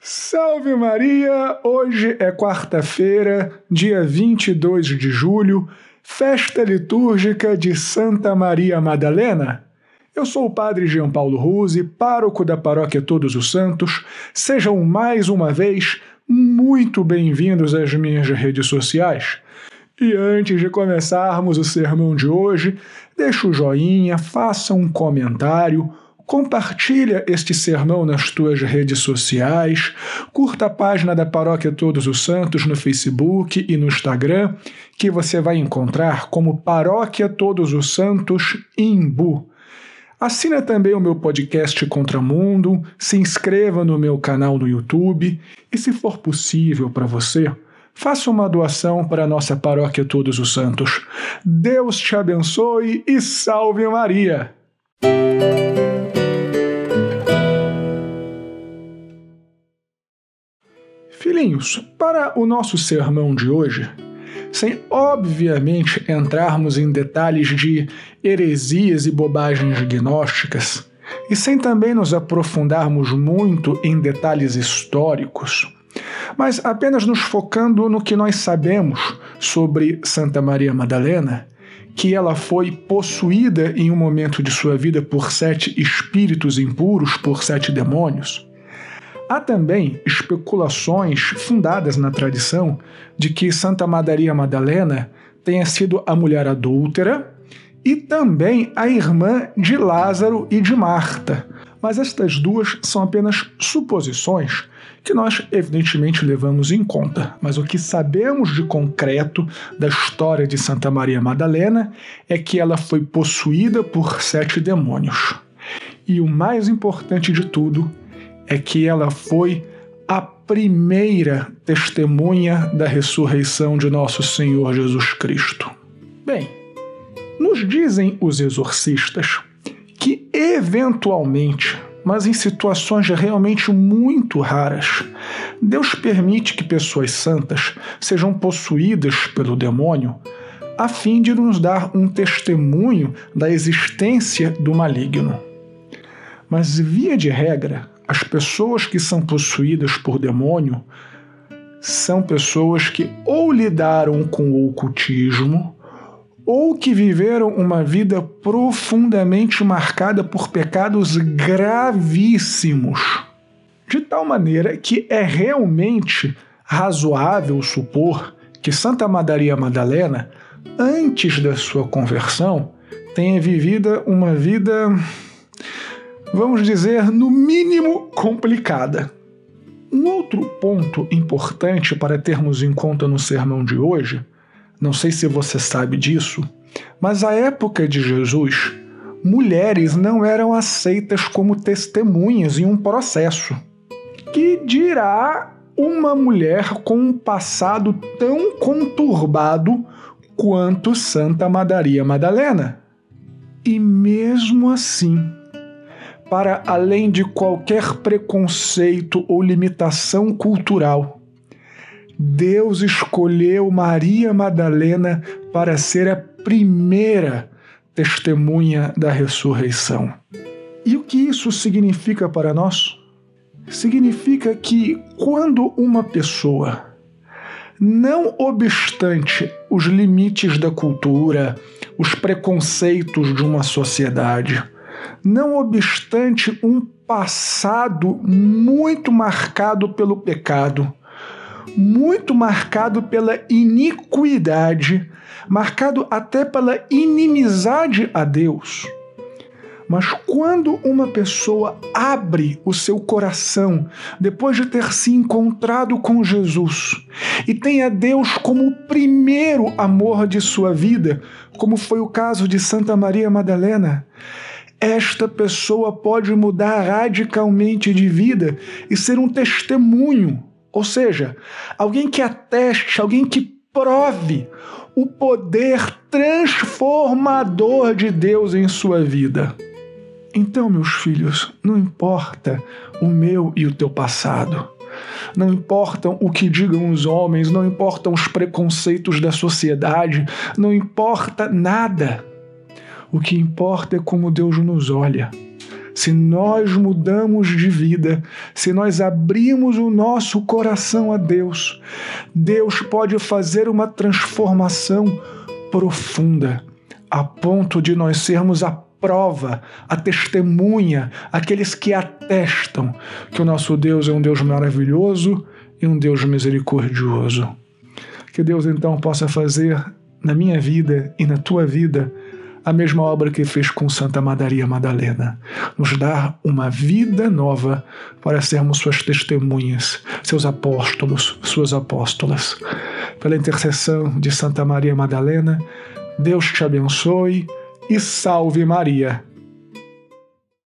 Salve Maria! Hoje é quarta-feira, dia 22 de julho, festa litúrgica de Santa Maria Madalena. Eu sou o Padre Jean Paulo Ruse, pároco da Paróquia Todos os Santos. Sejam mais uma vez muito bem-vindos às minhas redes sociais. E antes de começarmos o sermão de hoje, deixa o joinha, faça um comentário Compartilha este sermão nas tuas redes sociais, curta a página da Paróquia Todos os Santos no Facebook e no Instagram, que você vai encontrar como Paróquia Todos os Santos Imbu. Assina também o meu podcast Contramundo, se inscreva no meu canal no YouTube e, se for possível para você, faça uma doação para a nossa Paróquia Todos os Santos. Deus te abençoe e salve Maria! Filhinhos, para o nosso sermão de hoje, sem obviamente entrarmos em detalhes de heresias e bobagens gnósticas, e sem também nos aprofundarmos muito em detalhes históricos, mas apenas nos focando no que nós sabemos sobre Santa Maria Madalena, que ela foi possuída em um momento de sua vida por sete espíritos impuros, por sete demônios Há também especulações fundadas na tradição de que Santa Maria Madalena tenha sido a mulher adúltera e também a irmã de Lázaro e de Marta. Mas estas duas são apenas suposições que nós, evidentemente, levamos em conta. Mas o que sabemos de concreto da história de Santa Maria Madalena é que ela foi possuída por sete demônios. E o mais importante de tudo é que ela foi a primeira testemunha da ressurreição de nosso Senhor Jesus Cristo. Bem, nos dizem os exorcistas que, eventualmente, mas em situações realmente muito raras, Deus permite que pessoas santas sejam possuídas pelo demônio a fim de nos dar um testemunho da existência do maligno. Mas, via de regra, as pessoas que são possuídas por demônio são pessoas que ou lidaram com o ocultismo ou que viveram uma vida profundamente marcada por pecados gravíssimos, de tal maneira que é realmente razoável supor que Santa Maria Madalena, antes da sua conversão, tenha vivido uma vida vamos dizer, no mínimo complicada. Um outro ponto importante para termos em conta no sermão de hoje, não sei se você sabe disso, mas à época de Jesus, mulheres não eram aceitas como testemunhas em um processo. Que dirá uma mulher com um passado tão conturbado quanto Santa Maria Madalena? E mesmo assim, para além de qualquer preconceito ou limitação cultural. Deus escolheu Maria Madalena para ser a primeira testemunha da ressurreição. E o que isso significa para nós? Significa que quando uma pessoa, não obstante os limites da cultura, os preconceitos de uma sociedade, não obstante um passado muito marcado pelo pecado, muito marcado pela iniquidade, marcado até pela inimizade a Deus. Mas quando uma pessoa abre o seu coração depois de ter se encontrado com Jesus e tem a Deus como o primeiro amor de sua vida, como foi o caso de Santa Maria Madalena, esta pessoa pode mudar radicalmente de vida e ser um testemunho, ou seja, alguém que ateste, alguém que prove o poder transformador de Deus em sua vida. Então, meus filhos, não importa o meu e o teu passado. Não importam o que digam os homens, não importam os preconceitos da sociedade, não importa nada. O que importa é como Deus nos olha. se nós mudamos de vida, se nós abrimos o nosso coração a Deus, Deus pode fazer uma transformação profunda, a ponto de nós sermos a prova, a testemunha, aqueles que atestam que o nosso Deus é um Deus maravilhoso e um Deus misericordioso. Que Deus então possa fazer na minha vida e na tua vida a mesma obra que fez com Santa Maria Madalena, nos dar uma vida nova para sermos suas testemunhas, seus apóstolos, suas apóstolas. Pela intercessão de Santa Maria Madalena, Deus te abençoe e salve Maria.